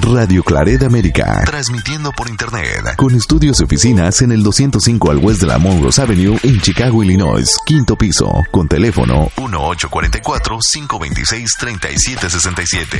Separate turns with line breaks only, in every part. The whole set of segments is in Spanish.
Radio Claret América. Transmitiendo por Internet. Con estudios y oficinas en el 205 al West de la Monroe Avenue en Chicago, Illinois. Quinto piso. Con teléfono 1844-526-3767.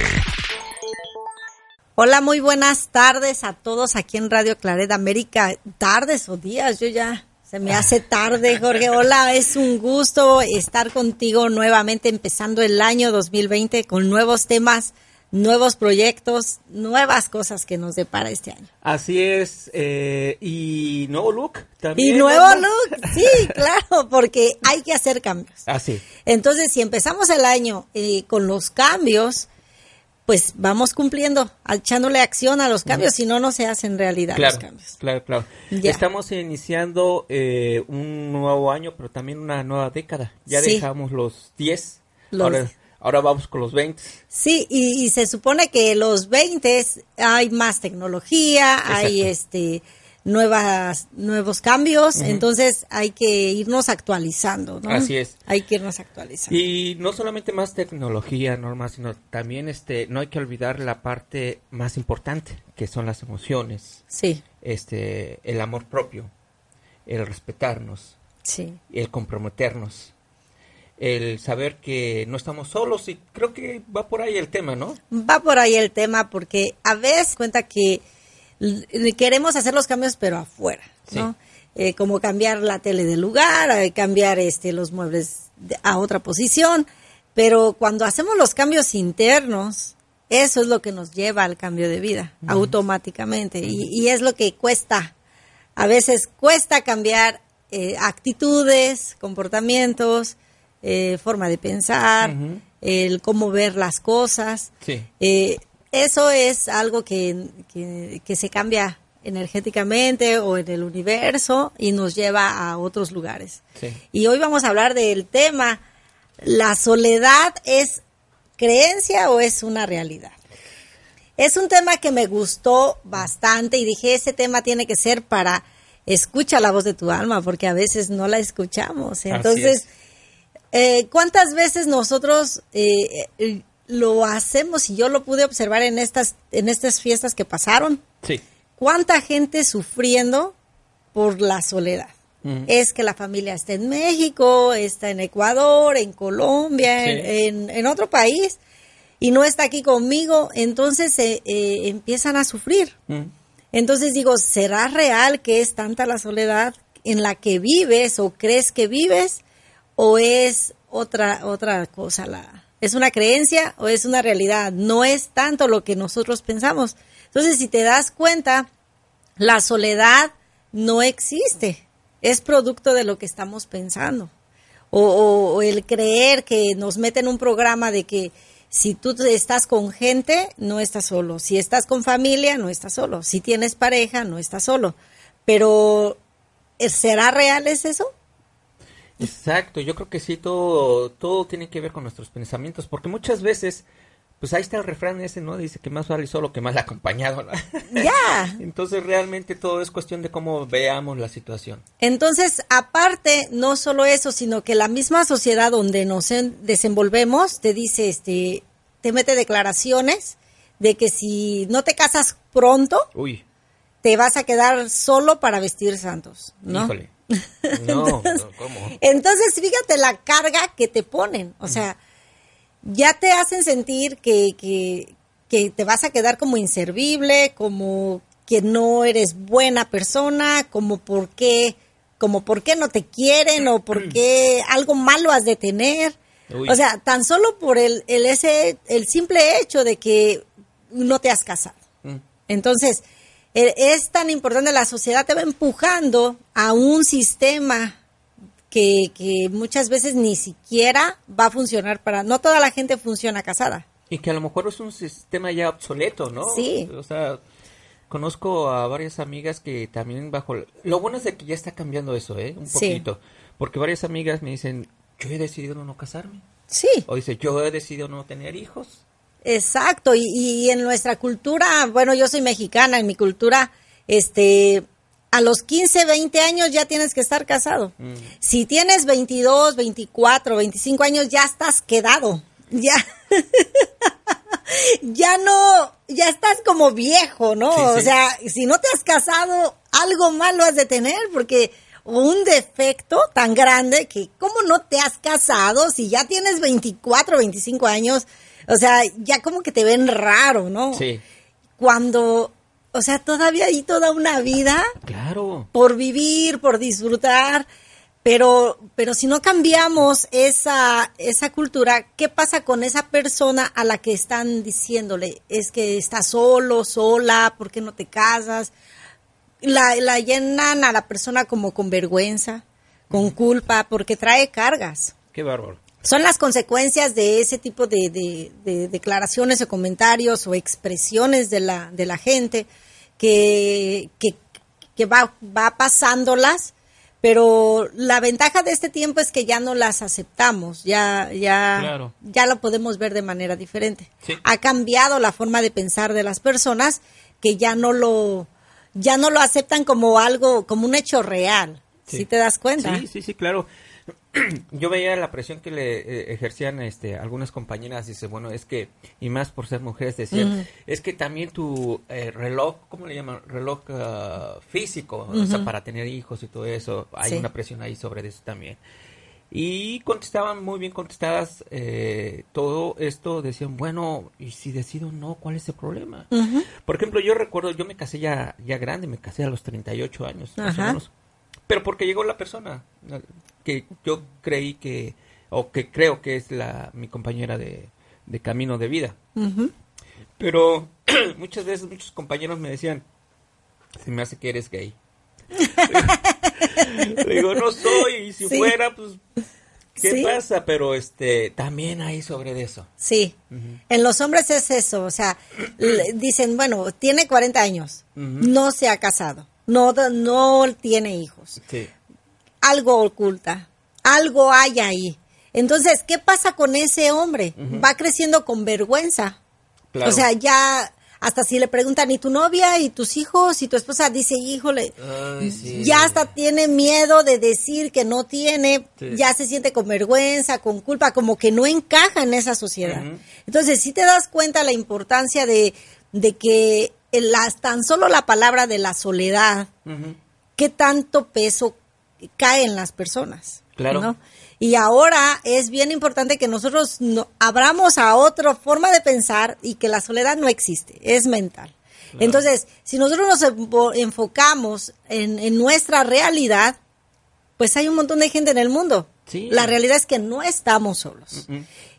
Hola, muy buenas tardes a todos aquí en Radio Claret América. Tardes o días, yo ya se me hace tarde, Jorge. Hola, es un gusto estar contigo nuevamente empezando el año 2020 con nuevos temas nuevos proyectos, nuevas cosas que nos depara este año.
Así es, eh, y nuevo look también.
Y nuevo look, sí, claro, porque hay que hacer cambios.
Así.
Entonces, si empezamos el año eh, con los cambios, pues vamos cumpliendo, echándole acción a los cambios, si no, no se hacen realidad los cambios.
Claro, claro. Estamos iniciando eh, un nuevo año, pero también una nueva década. Ya dejamos los 10. Los... Ahora vamos con los 20.
Sí, y, se supone que los 20 hay más tecnología, hay este nuevas nuevos cambios, entonces hay que irnos actualizando, ¿no?
Así es.
Hay que irnos actualizando.
Y no solamente más tecnología, Norma, sino también este no hay que olvidar la parte más importante, que son las emociones.
Sí.
Este el amor propio, el respetarnos.
Sí.
El comprometernos el saber que no estamos solos y creo que va por ahí el tema, ¿no?
Va por ahí el tema porque a veces cuenta que queremos hacer los cambios pero afuera, ¿no? Eh, como cambiar la tele de lugar, eh, cambiar este los muebles a otra posición, pero cuando hacemos los cambios internos, eso es lo que nos lleva al cambio de vida, automáticamente, y, es lo que cuesta. A veces cuesta cambiar eh, actitudes, comportamientos, eh, forma de pensar, el cómo ver las cosas. Eh, eso es algo que, que, se cambia energéticamente o en el universo y nos lleva a otros lugares. Y hoy vamos a hablar del tema, ¿la soledad es creencia o es una realidad? Es un tema que me gustó bastante y dije, ese tema tiene que ser para escucha la voz de tu alma, porque a veces no la escuchamos. Entonces, eh, ¿Cuántas veces nosotros eh, eh, lo hacemos y yo lo pude observar en estas, en estas fiestas que pasaron?
Sí.
¿Cuánta gente sufriendo por la soledad? Es que la familia está en México, está en Ecuador, en Colombia, en, otro país y no está aquí conmigo, entonces empiezan a sufrir. Entonces digo, ¿será real que es tanta la soledad en la que vives o crees que vives? O es otra, otra cosa, la, es una creencia o es una realidad, no es tanto lo que nosotros pensamos. Entonces, si te das cuenta, la soledad no existe, es producto de lo que estamos pensando. O, el creer que nos meten un programa de que si tú estás con gente, no estás solo. Si estás con familia, no estás solo. Si tienes pareja, no estás solo. Pero, ¿será real es eso?
Exacto, yo creo que sí, todo, todo tiene que ver con nuestros pensamientos, porque muchas veces, pues ahí está el refrán ese, ¿no? Dice que más vale solo que mal acompañado.
Ya.
Entonces realmente todo es cuestión de cómo veamos la situación.
Entonces, aparte, no solo eso, sino que la misma sociedad donde nos desenvolvemos te dice, este, te mete declaraciones de que si no te casas pronto,
Uy.
te vas a quedar solo para vestir santos, ¿no?
Híjole. No,
entonces, fíjate la carga que te ponen. O sea, ya te hacen sentir que, que, que te vas a quedar como inservible, como que no eres buena persona, como por qué, como por qué no te quieren o por qué algo malo has de tener. O sea, tan solo por el, el, ese, el simple hecho de que no te has casado. Mm. Entonces, es tan importante, la sociedad te va empujando a un sistema que, muchas veces ni siquiera va a funcionar para, no toda la gente funciona casada.
Y que a lo mejor es un sistema ya obsoleto, ¿no?
Sí.
O sea, conozco a varias amigas que también bajo... Lo bueno es de que ya está cambiando eso, ¿eh? Un
Sí.
poquito. Porque varias amigas me dicen, yo he decidido no casarme.
Sí.
O dice, yo he decidido no tener hijos.
Exacto, y, y en nuestra cultura, bueno, yo soy mexicana, en mi cultura, este, a los 15, 20 años ya tienes que estar casado. Si tienes 22, 24, 25 años, ya estás quedado. Ya. ya no, ya estás como viejo, ¿no?
Sí,
O sea, si no te has casado, algo malo has de tener, porque un defecto tan grande que, ¿cómo no te has casado si ya tienes 24, 25 años? O sea, ya como que te ven raro, ¿no?
Sí.
Cuando, o sea, todavía hay toda una vida
Claro.
por vivir, por disfrutar, pero, pero si no cambiamos esa, esa cultura, ¿qué pasa con esa persona a la que están diciéndole? Es que estás solo, sola, ¿por qué no te casas? La, la llenan a la persona como con vergüenza, con culpa, porque trae cargas.
Qué bárbaro.
Son las consecuencias de ese tipo de, de- de declaraciones o comentarios o expresiones de la, de la gente que, que, que va, va pasándolas, pero la ventaja de este tiempo es que ya no las aceptamos, ya, ya,
Claro.
ya lo podemos ver de manera diferente.
Sí.
Ha cambiado la forma de pensar de las personas que ya no lo, ya no lo aceptan como algo, como un hecho real.
Sí.
¿Sí te das cuenta?
Sí, sí, sí, claro. Yo veía la presión que le eh, ejercían este, algunas compañeras, dice, bueno, es que, y más por ser mujeres, decían, es que también tu eh, reloj, ¿cómo le llaman? Reloj ah, físico, o sea, para tener hijos y todo eso, hay
Sí.
una presión ahí sobre eso también. Y contestaban muy bien contestadas eh, todo esto, decían, bueno, y si decido no, ¿cuál es el problema? Por ejemplo, yo recuerdo, yo me casé ya, ya grande, me casé a los 38 años, más o menos. Pero porque llegó la persona que yo creí que, o que creo que es la mi compañera de, de camino de vida. Pero muchas veces muchos compañeros me decían, se me hace que eres gay. Le digo, no soy, y si
Sí.
fuera, pues, ¿qué
Sí.
pasa? Pero este, también hay sobre eso.
Sí, en los hombres es eso, o sea, dicen, bueno, tiene 40 años, no se ha casado, no, no tiene hijos,
Sí.
Algo oculta, algo hay ahí. Entonces, ¿qué pasa con ese hombre? Va creciendo con vergüenza.
Claro.
O sea, ya, hasta si le preguntan, ¿y tu novia y tus hijos? Y tu esposa dice, híjole,
Ay, sí.
ya hasta tiene miedo de decir que no tiene,
Sí.
ya se siente con vergüenza, con culpa, como que no encaja en esa sociedad. Entonces, si te das cuenta la importancia de, de que las, tan solo la palabra de la soledad, qué tanto peso cae en las personas.
Claro.
¿no? Y ahora es bien importante que nosotros no, abramos a otra forma de pensar y que la soledad no existe, es mental. Entonces, si nosotros nos enfo- enfocamos en, en nuestra realidad, pues hay un montón de gente en el mundo.
Sí.
La realidad es que no estamos solos.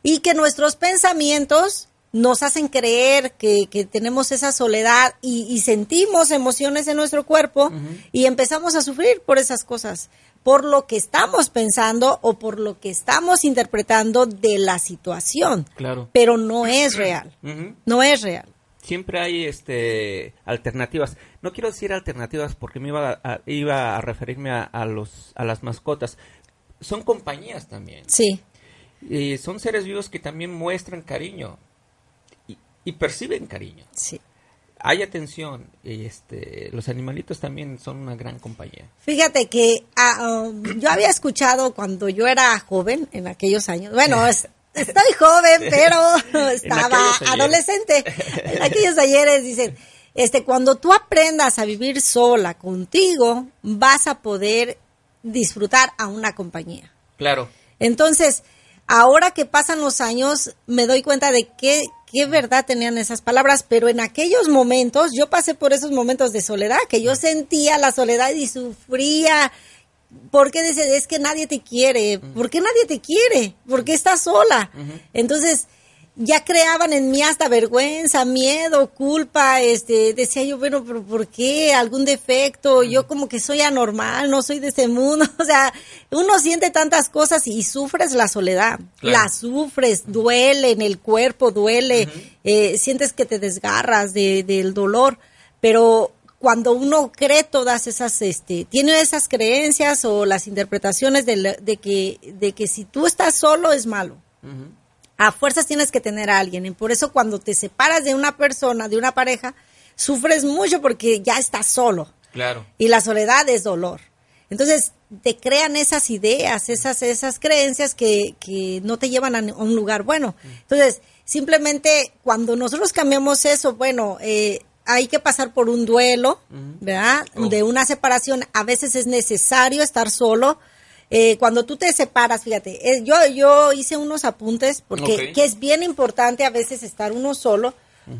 Y que nuestros pensamientos nos hacen creer que, que tenemos esa soledad y, y sentimos emociones en nuestro cuerpo y empezamos a sufrir por esas cosas, por lo que estamos pensando o por lo que estamos interpretando de la situación.
Claro.
Pero no es real. No es real.
siempre hay este alternativas. No quiero decir alternativas porque me iba a, iba a referirme a, a los a las mascotas. Son compañías también.
Sí.
Y son seres vivos que también muestran cariño y, perciben cariño.
Sí.
Hay atención y este los animalitos también son una gran compañía.
Fíjate que ah, um, yo había escuchado cuando yo era joven, en aquellos años, bueno, es- estoy joven, pero estaba adolescente. En aquellos ayeres dicen, este, cuando tú aprendas a vivir sola contigo, vas a poder disfrutar a una compañía.
Claro.
Entonces, ahora que pasan los años, me doy cuenta de qué, qué verdad tenían esas palabras, pero en aquellos momentos, yo pasé por esos momentos de soledad, que yo sentía la soledad y sufría. Porque dice, es que nadie te quiere. ¿Por qué nadie te quiere? ¿Por qué estás sola? Entonces, ya creaban en mí hasta vergüenza, miedo, culpa, este, decía yo, bueno, pero ¿por qué? ¿Algún defecto? Yo como que soy anormal, no soy de este mundo, o sea, uno siente tantas cosas y sufres la soledad, la sufres, duele en el cuerpo, duele, eh, sientes que te desgarras de, del dolor, pero cuando uno cree todas esas, este, tiene esas creencias o las interpretaciones de, de que, de que si tú estás solo es malo a fuerzas tienes que tener a alguien. Y por eso cuando te separas de una persona, de una pareja, sufres mucho porque ya estás solo.
Claro.
Y la soledad es dolor. Entonces, te crean esas ideas, esas, esas creencias que, que no te llevan a un lugar bueno. Entonces, simplemente cuando nosotros cambiamos eso, bueno, eh, hay que pasar por un duelo, ¿verdad? Oh. De una separación. A veces es necesario estar solo eh, cuando tú te separas, fíjate, eh, yo, yo hice unos apuntes porque que es bien importante a veces estar uno solo.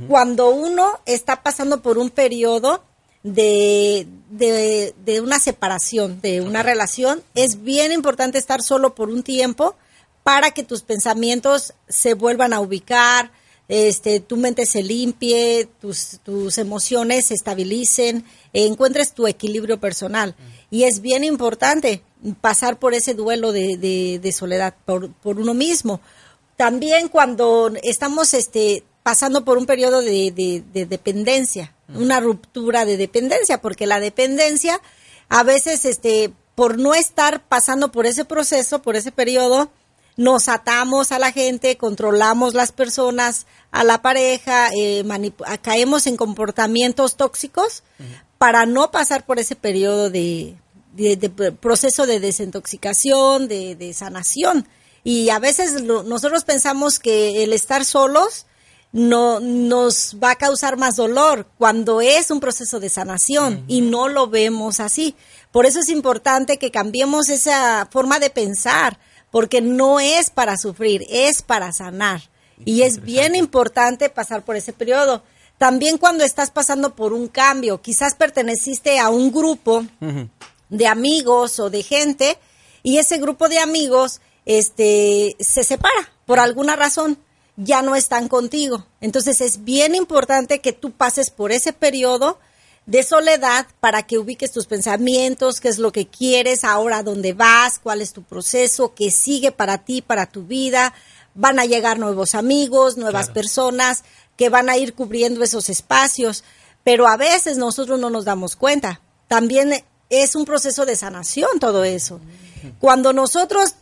Cuando uno está pasando por un periodo de, de, una separación, de una relación, es bien importante estar solo por un tiempo para que tus pensamientos se vuelvan a ubicar, este, tu mente se limpie, tus, tus emociones se estabilicen, encuentres tu equilibrio personal. Y es bien importante pasar por ese duelo de, de, soledad por, por, uno mismo. También cuando estamos este, pasando por un periodo de, de dependencia, una ruptura de dependencia, porque la dependencia a veces, este, por no estar pasando por ese proceso, por ese periodo, nos atamos a la gente, controlamos las personas, a la pareja, eh, caemos en comportamientos tóxicos para no pasar por ese periodo de, de, proceso de desintoxicación, de, de, sanación. Y a veces nosotros pensamos que el estar solos no nos va a causar más dolor cuando es un proceso de sanación y no lo vemos así. Por eso es importante que cambiemos esa forma de pensar, porque no es para sufrir, es para sanar. Y es bien importante pasar por ese periodo. También cuando estás pasando por un cambio, quizás perteneciste a un grupo de amigos o de gente y ese grupo de amigos este se separa por alguna razón, ya no están contigo. Entonces es bien importante que tú pases por ese periodo de soledad para que ubiques tus pensamientos, qué es lo que quieres, ahora dónde vas, cuál es tu proceso, qué sigue para ti, para tu vida. Van a llegar nuevos amigos, nuevas personas que van a ir cubriendo esos espacios, pero a veces nosotros no nos damos cuenta. También es un proceso de sanación todo eso. Cuando nosotros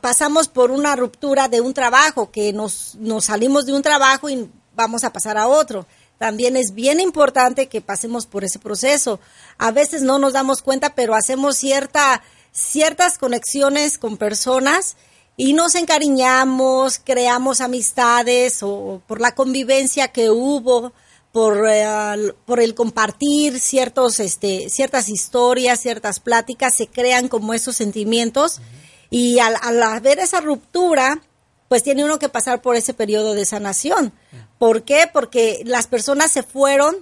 pasamos por una ruptura de un trabajo, que nos, nos salimos de un trabajo y vamos a pasar a otro, también es bien importante que pasemos por ese proceso. A veces no nos damos cuenta, pero hacemos cierta, ciertas conexiones con personas y nos encariñamos, creamos amistades o por la convivencia que hubo por, eh, por el compartir ciertos, este, ciertas historias, ciertas pláticas, se crean como esos sentimientos. Y al, al ver esa ruptura, pues tiene uno que pasar por ese periodo de sanación. ¿Por qué? Porque las personas se fueron,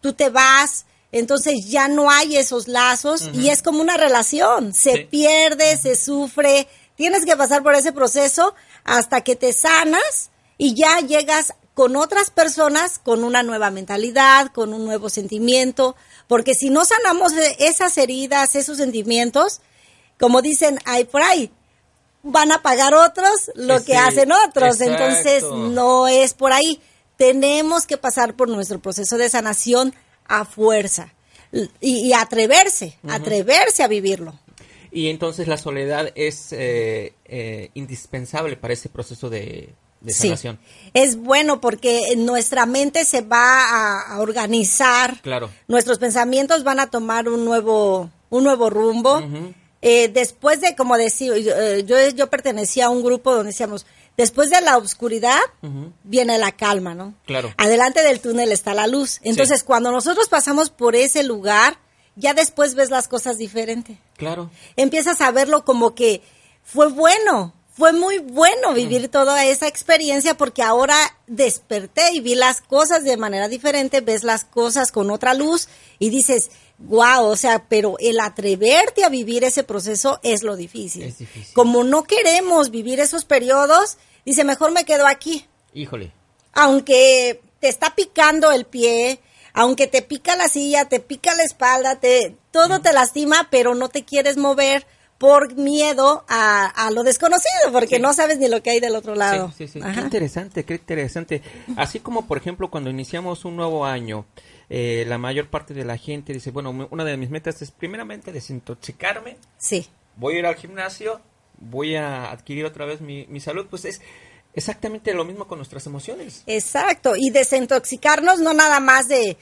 tú te vas, entonces ya no hay esos lazos y es como una relación, se pierde, se sufre, tienes que pasar por ese proceso hasta que te sanas y ya llegas con otras personas con una nueva mentalidad, con un nuevo sentimiento, porque si no sanamos esas heridas, esos sentimientos, como dicen, hay por ahí, van a pagar otros lo que hacen otros, entonces no es por ahí. Tenemos que pasar por nuestro proceso de sanación a fuerza y, atreverse, atreverse a vivirlo.
Y entonces la soledad es eh, eh, indispensable para ese proceso de, Sí.
Es bueno porque nuestra mente se va a, organizar.
Claro.
Nuestros pensamientos van a tomar un nuevo, un nuevo rumbo. Eh, después de, como decía, eh, yo, yo, pertenecía a un grupo donde decíamos, después de la oscuridad viene la calma, ¿no?
Claro.
Adelante del túnel está la luz. Entonces, cuando nosotros pasamos por ese lugar, ya después ves las cosas diferente.
Claro.
Empiezas a verlo como que fue bueno, fue muy bueno vivir toda esa experiencia porque ahora desperté y vi las cosas de manera diferente, ves las cosas con otra luz y dices, wow, o sea, pero el atreverte a vivir ese proceso es lo difícil.
Es difícil.
Como no queremos vivir esos periodos, dice, mejor me quedo aquí.
Híjole.
Aunque te está picando el pie, aunque te pica la silla, te pica la espalda, te, todo te lastima, pero no te quieres mover por miedo a, lo desconocido, porque no sabes ni lo que hay del otro lado.
Sí, sí, sí. Qué interesante, qué interesante. Así como, por ejemplo, cuando iniciamos un nuevo año, eh, la mayor parte de la gente dice, bueno, una de mis metas es primeramente desintoxicarme.
Sí.
Voy a ir al gimnasio, voy a adquirir otra vez mi, mi salud, pues es exactamente lo mismo con nuestras emociones.
Exacto, y desintoxicarnos no nada más de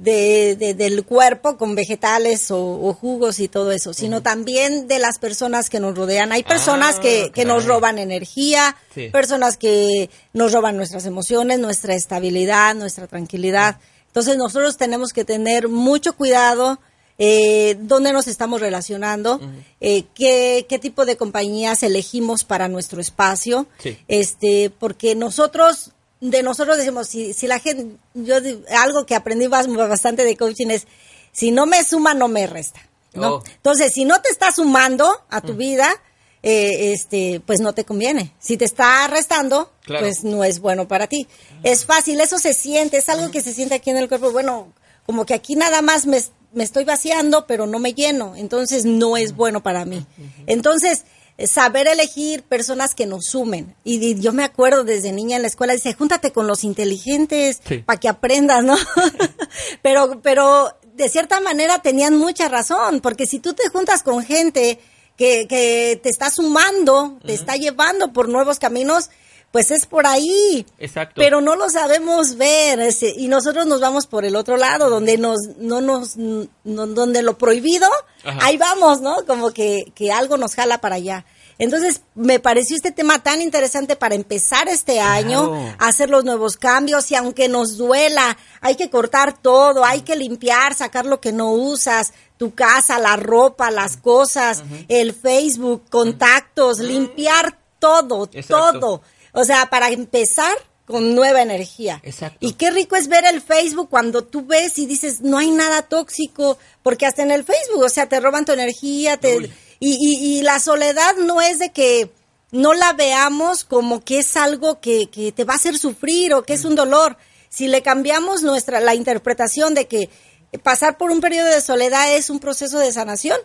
de, del cuerpo con vegetales o, jugos y todo eso, sino también de las personas que nos rodean. Hay personas ah, que, que, nos roban energía, personas que nos roban nuestras emociones, nuestra estabilidad, nuestra tranquilidad. Entonces nosotros tenemos que tener mucho cuidado eh, dónde nos estamos relacionando, eh, qué, qué, tipo de compañías elegimos para nuestro espacio, este, porque nosotros de nosotros decimos, si, si la gente, yo algo que aprendí bastante de coaching es, si no me suma, no me resta. ¿no? Oh. Entonces, si no te está sumando a tu mm. vida, eh, este, pues no te conviene. Si te está restando, pues no es bueno para ti. Es fácil, eso se siente, es algo que se siente aquí en el cuerpo. Bueno, como que aquí nada más me, me estoy vaciando, pero no me lleno. Entonces no es bueno para mí. Entonces, saber elegir personas que nos sumen. Y, yo me acuerdo desde niña en la escuela, dice, júntate con los inteligentes para que aprendas, ¿no? pero, pero de cierta manera tenían mucha razón, porque si tú te juntas con gente que, que te está sumando, te está llevando por nuevos caminos, pues es por ahí.
Exacto.
Pero no lo sabemos ver y nosotros nos vamos por el otro lado, donde nos, no nos, donde lo prohibido, ahí vamos, ¿no? Como que, que algo nos jala para allá. Entonces, me pareció este tema tan interesante para empezar este año, hacer los nuevos cambios y aunque nos duela, hay que cortar todo, hay que limpiar, sacar lo que no usas, tu casa, la ropa, las cosas, el Facebook, contactos, limpiar todo, todo o sea, para empezar con nueva energía.
Exacto.
Y qué rico es ver el Facebook cuando tú ves y dices, no hay nada tóxico, porque hasta en el Facebook, o sea, te roban tu energía, te, y, y, la soledad no es de que no la veamos como que es algo que, que te va a hacer sufrir o que es un dolor. Si le cambiamos nuestra, la interpretación de que pasar por un periodo de soledad es un proceso de sanación,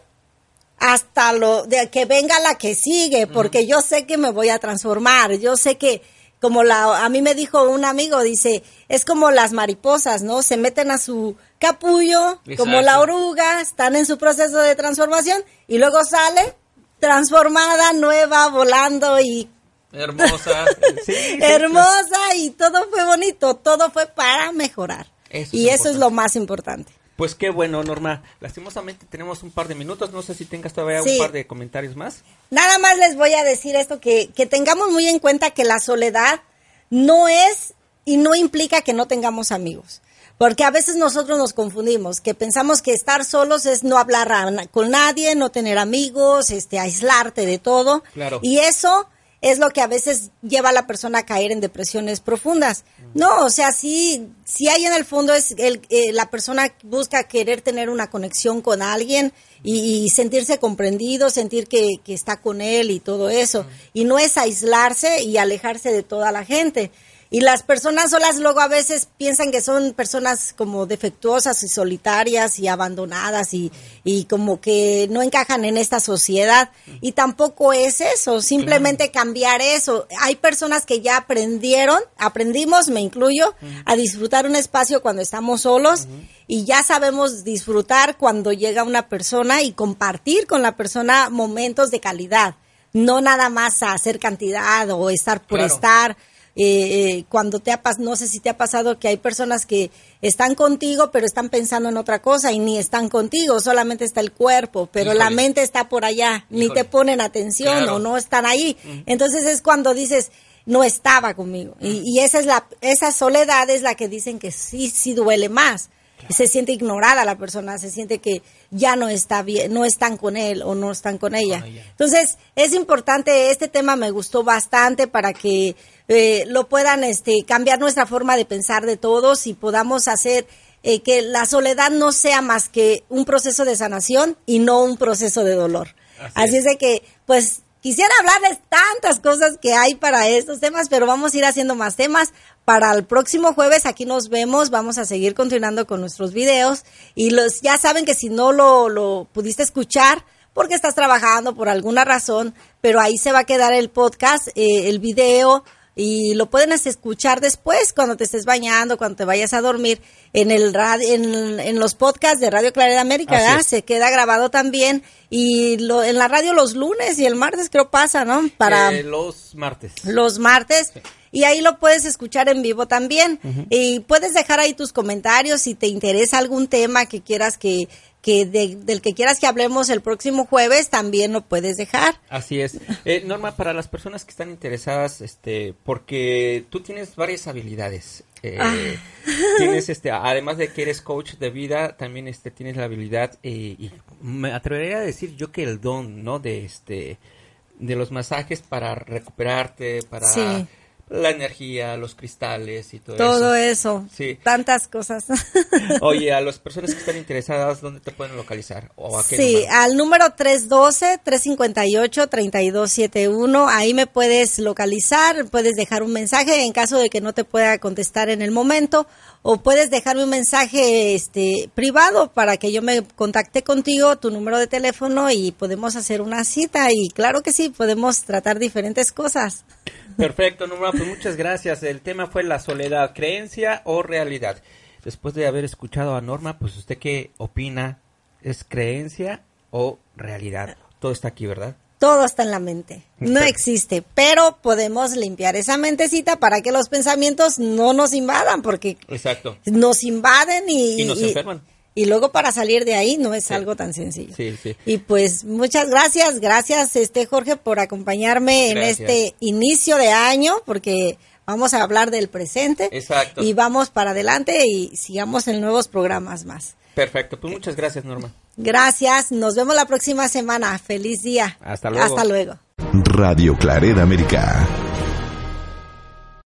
hasta lo de que venga la que sigue, porque yo sé que me voy a transformar, yo sé que como la a mí me dijo un amigo, dice, es como las mariposas, ¿no? Se meten a su capullo, como la oruga, están en su proceso de transformación y luego sale transformada, nueva, volando y
hermosa,
hermosa y todo fue bonito, todo fue para mejorar. y eso es lo más importante.
Pues qué bueno, Norma. Lastimosamente tenemos un par de minutos. No sé si tengas todavía un par de comentarios más.
Nada más les voy a decir esto, que, que tengamos muy en cuenta que la soledad no es y no implica que no tengamos amigos. Porque a veces nosotros nos confundimos, que pensamos que estar solos es no hablar con nadie, no tener amigos, este, aislarte de todo.
Claro.
Y eso es lo que a veces lleva a la persona a caer en depresiones profundas. No, o sea, sí, sí hay en el fondo es el, eh, la persona busca querer tener una conexión con alguien y, sentirse comprendido, sentir que, que, está con él y todo eso. Y no es aislarse y alejarse de toda la gente. Y las personas solas luego a veces piensan que son personas como defectuosas y solitarias y abandonadas y, y como que no encajan en esta sociedad. Y tampoco es eso, simplemente cambiar eso. Hay personas que ya aprendieron, aprendimos, me incluyo, a disfrutar un espacio cuando estamos solos y ya sabemos disfrutar cuando llega una persona y compartir con la persona momentos de calidad. No nada más a hacer cantidad o estar por estar eh, eh, cuando te ha pasado, no sé si te ha pasado que hay personas que están contigo pero están pensando en otra cosa y ni están contigo, solamente está el cuerpo, pero la mente está por allá, ni te ponen atención o no están ahí. Entonces es cuando dices, no estaba conmigo. Y, y, esa es la, esa soledad es la que dicen que sí, sí duele más. Se siente ignorada la persona, se siente que ya no está bien, no están con él o no están con ella. Entonces, es importante, este tema me gustó bastante para que eh, lo puedan este, cambiar nuestra forma de pensar de todos y podamos hacer eh, que la soledad no sea más que un proceso de sanación y no un proceso de dolor. Así, es de que, pues, Quisiera hablarles tantas cosas que hay para estos temas, pero vamos a ir haciendo más temas. Para el próximo jueves aquí nos vemos, vamos a seguir continuando con nuestros videos y los ya saben que si no lo, lo pudiste escuchar, porque estás trabajando por alguna razón, pero ahí se va a quedar el podcast, eh, el video y lo pueden escuchar después cuando te estés bañando, cuando te vayas a dormir en el radio, en, los podcasts de Radio Claridad América, se queda grabado también y lo, en la radio los lunes y el martes creo pasa, ¿no?
Para eh, los martes.
Los martes. Y ahí lo puedes escuchar en vivo también. Y puedes dejar ahí tus comentarios si te interesa algún tema que quieras que, que del que quieras que hablemos el próximo jueves, también lo puedes dejar.
Así es. Eh, Norma, para las personas que están interesadas, este, porque tú tienes varias habilidades. Eh, ah. Tienes, este, además de que eres coach de vida, también este, tienes la habilidad, eh, y me atrevería a decir yo que el don, ¿no? De este, de los masajes para recuperarte, para... Sí la energía, los cristales y todo,
eso. Todo eso. Sí. Tantas cosas.
Oye, a las personas que están interesadas, ¿dónde te pueden localizar? ¿O
sí, al número 312-358-3271. Ahí me puedes localizar, puedes dejar un mensaje en caso de que no te pueda contestar en el momento o puedes dejarme un mensaje este privado para que yo me contacte contigo, tu número de teléfono y podemos hacer una cita y claro que sí, podemos tratar diferentes cosas.
Perfecto, Norma, pues muchas gracias. El tema fue la soledad, creencia o realidad. Después de haber escuchado a Norma, pues usted qué opina? ¿Es creencia o realidad? Todo está aquí, ¿verdad?
Todo está en la mente. No existe, pero podemos limpiar esa mentecita para que los pensamientos no nos invadan, porque
Exacto.
nos invaden y,
y nos enferman.
Y, luego para salir de ahí no es algo tan sencillo. Sí, sí. Y pues muchas gracias, gracias este Jorge por acompañarme en este inicio de año, porque vamos a hablar del presente.
Exacto.
Y vamos para adelante y sigamos en nuevos programas más.
Perfecto, pues muchas gracias Norma.
Gracias, nos vemos la próxima semana. Feliz día.
Hasta luego.
Hasta luego.
Radio Clareda América.